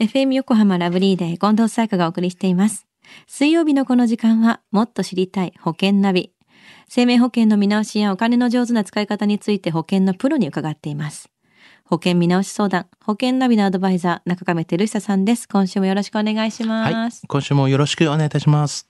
FM 横浜ラブリーデー近藤沙耶香がお送りしています。水曜日のこの時間はもっと知りたい保険ナビ。生命保険の見直しやお金の上手な使い方について保険のプロに伺っています。保険見直し相談、保険ナビのアドバイザー、中亀照久さんです。今週もよろしくお願いします。はい、今週もよろしくお願いいたします。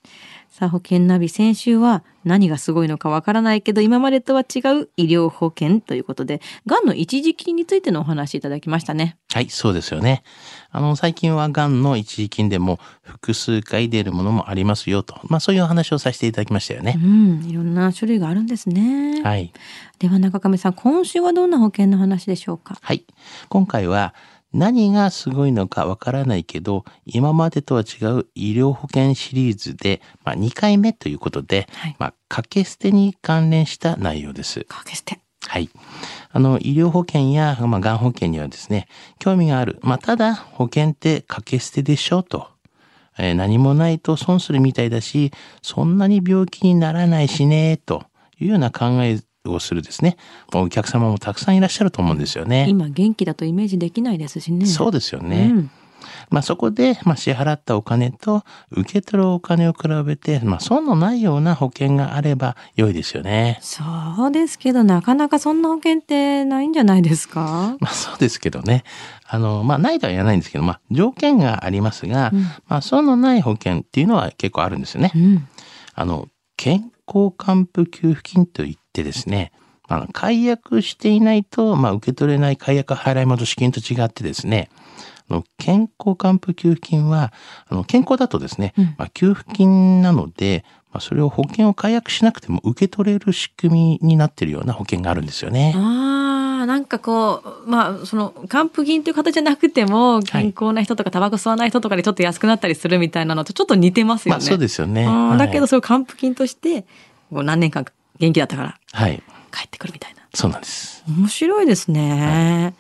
さあ、保険ナビ先週は何がすごいのかわからないけど、今までとは違う医療保険ということで、がんの一時金についてのお話いただきましたね。はい、そうですよね。あの、最近はがんの一時金でも複数回出るものもありますよと。まあそういうお話をさせていただきましたようね。ん、いろんな種類があるんですね。はい。では中亀さん、今週はどんな保険の話でしょうか？はい。今回は何がすごいのかわからないけど、今までとは違う医療保険シリーズで、まあ2回目ということで、はいまあ掛け捨てに関連した内容です。かけ捨て。はい。あの、医療保険や、まあ、がん保険にはですね、興味がある。まあ、ただ、保険って掛け捨てでしょと。えー何もないと損するみたいだし、そんなに病気にならないしね、というような考えをするですね、お客様もたくさんいらっしゃると思うんですよね。今元気だとイメージできないですしね。そうですよね。うんまあ、そこで、まあ、支払ったお金と受け取るお金を比べて、まあ、損のないような保険があれば良いですよね。そうですけど、なかなかそんな保険ってないんじゃないですか？まあそうですけどね。あの、まあないとは言わないんですけど、まあ条件がありますが、うんまあ損のない保険っていうのは結構あるんですよねう。ん。あの、健康還付給付金といってですね、あの解約していないと、まあ受け取れない解約払い戻し金と違ってですね、あの健康還付給付金は、あの健康だとですね、うんまあ、給付金なので、まあ、それを保険を解約しなくても受け取れる仕組みになっているような保険があるんですよね。ああ、なんかこう、まあ、その、還付金という形じゃなくても、健康な人とか、タバコ吸わない人とかでちょっと安くなったりするみたいなのとちょっと似てますよね。まあそうですよね。だけど、それを還付金として、何年間か元気だったからはい。帰ってくるみたいな。そうなんです。面白いですね。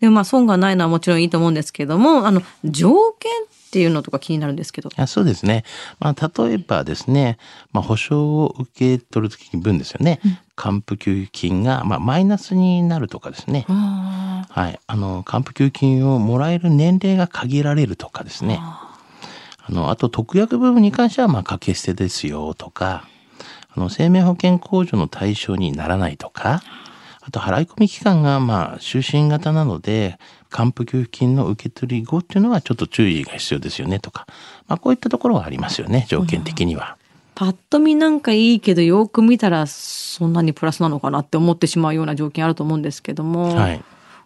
でもまあ、損がないのはもちろんいいと思うんですけども、あの、条件っていうのとか気になるんですけど。あそうですね。まあ、例えばですね、まあ、保証を受け取るときに分ですよね。還付給付金が、まあ、マイナスになるとかですね。あはい。あの、還付給付金をもらえる年齢が限られるとかですね。あの、あと、特約部分に関しては、まあ、掛け捨てですよとか、あの、生命保険控除の対象にならないとか、あと、払い込み期間が、まあ、終身型なので、還付給付金の受け取り後っていうのはちょっと注意が必要ですよねとか、まあ、こういったところがありますよね、条件的には。パッと見なんかいいけど、よく見たらそんなにプラスなのかなって思ってしまうような条件あると思うんですけども、はい。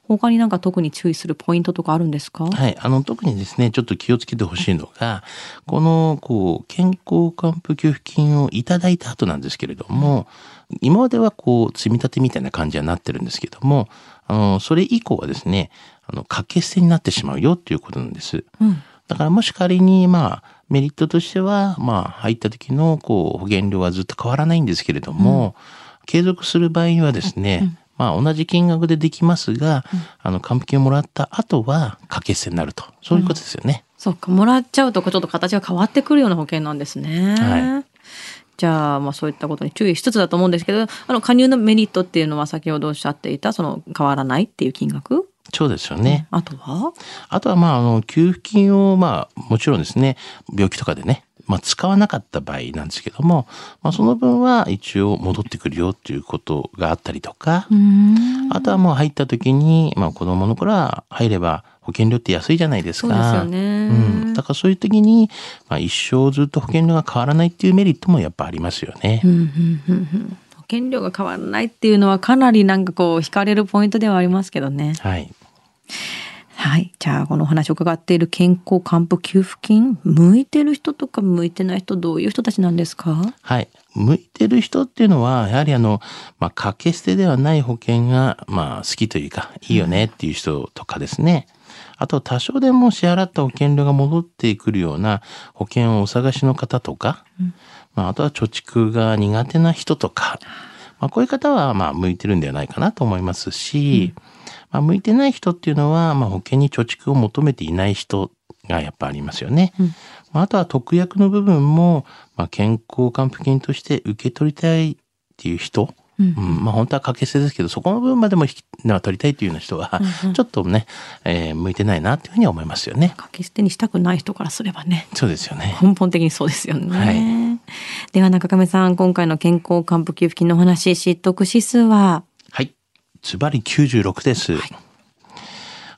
他になんか特に注意するポイントとかあるんですか、はい。あの、特にですね、ちょっと気をつけてほしいのが、この、こう、健康還付給付金をいただいた後なんですけれども、今まではこう、積み立てみたいな感じになってるんですけども、あの、それ以降はですね、あの、掛け捨てになってしまうよっていうことなんです。うんだからもし仮に、まあ、メリットとしては、まあ、入った時の、こう、保険料はずっと変わらないんですけれども、継続する場合にはですね、まあ、同じ金額でできますが、あの、還付金をもらった後は、掛け捨てになると。そういうことですよね。そっか、もらっちゃうとちょっと形が変わってくるような保険なんですね。はじゃあ、まあそういったことに注意しつつだと思うんですけど、あの、加入のメリットっていうのは先ほどおっしゃっていた、その変わらないっていう金額？そうですよね。あとは？あとは、まあ、あの、給付金を、まあ、もちろんですね、病気とかでね、まあ、使わなかった場合なんですけども、まあ、その分は一応戻ってくるよっていうことがあったりとか、うん。あとはもう入った時に、まあ子供の頃は入れば保険料って安いじゃないですか。そうですよねうん。だからそういう時に、まあ一生ずっと保険料が変わらないっていうメリットもやっぱありますよね。うんうんうんうん保険料が変わらないっていうのはかなりなんかこう惹かれるポイントではありますけどね。はい。はい。じゃあ、このお話を伺っている健康還付給付金、向いてる人とか向いてない人、どういう人たちなんですか？はい。向いてる人っていうのは、やはりあの、まあ、掛け捨てではない保険が、まあ、好きというか、いいよねっていう人とかですね。あと、多少でも支払った保険料が戻ってくるような保険をお探しの方とか、まあ、あとは貯蓄が苦手な人とか、まあ、こういう方は、まあ、向いてるんではないかなと思いますし、まあ、向いてない人っていうのは、まあ、保険に貯蓄を求めていない人がやっぱありますよね。まあ、あとは特約の部分も、まあ、健康還付金として受け取りたいっていう人うんうんまあ本当は掛け捨てですけど、そこの分までも引きまあ取りたいというような人は、うんうんちょっとね、えー向いてないなっていうふうには思いますよね。掛け捨てにしたくない人からすればね。そうですよね。根本的にそうですよね。はいでは中亀さん、今回の健康還付給付金のお話、知得指数は？はい。ズバリ96です。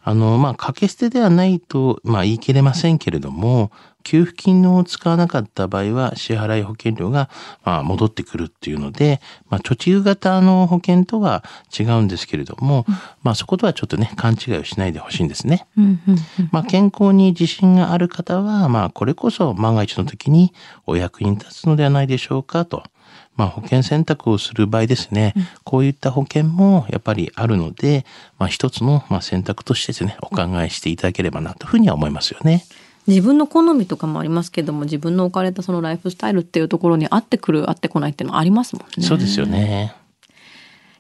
あの、まあ、掛け捨てではないと、まあ、言い切れませんけれども、給付金を使わなかった場合は、支払い保険料が、まあ、戻ってくるっていうので、まあ、貯蓄型の保険とは違うんですけれども、まあ、そことはちょっとね、勘違いをしないでほしいんですね。うんうんうんまあ、健康に自信がある方は、まあ、これこそ万が一の時にお役に立つのではないでしょうかと。まあ、保険選択をする場合ですね、こういった保険もやっぱりあるので、まあ、一つのまあ選択としてですね、お考えしていただければなというふうには思いますよね。自分の好みとかもありますけども、自分の置かれたそのライフスタイルっていうところに合ってくる、合ってこないっていうのもありますもんね。そうですよね。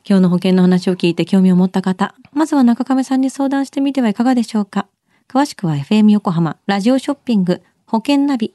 今日の保険の話を聞いて興味を持った方、まずは中亀さんに相談してみてはいかがでしょうか。詳しくは FM 横浜ラジオショッピング保険ナビ